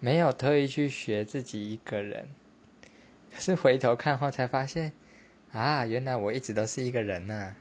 没有特意去学自己一个人。可是回头看后才发现啊原来我一直都是一个人呢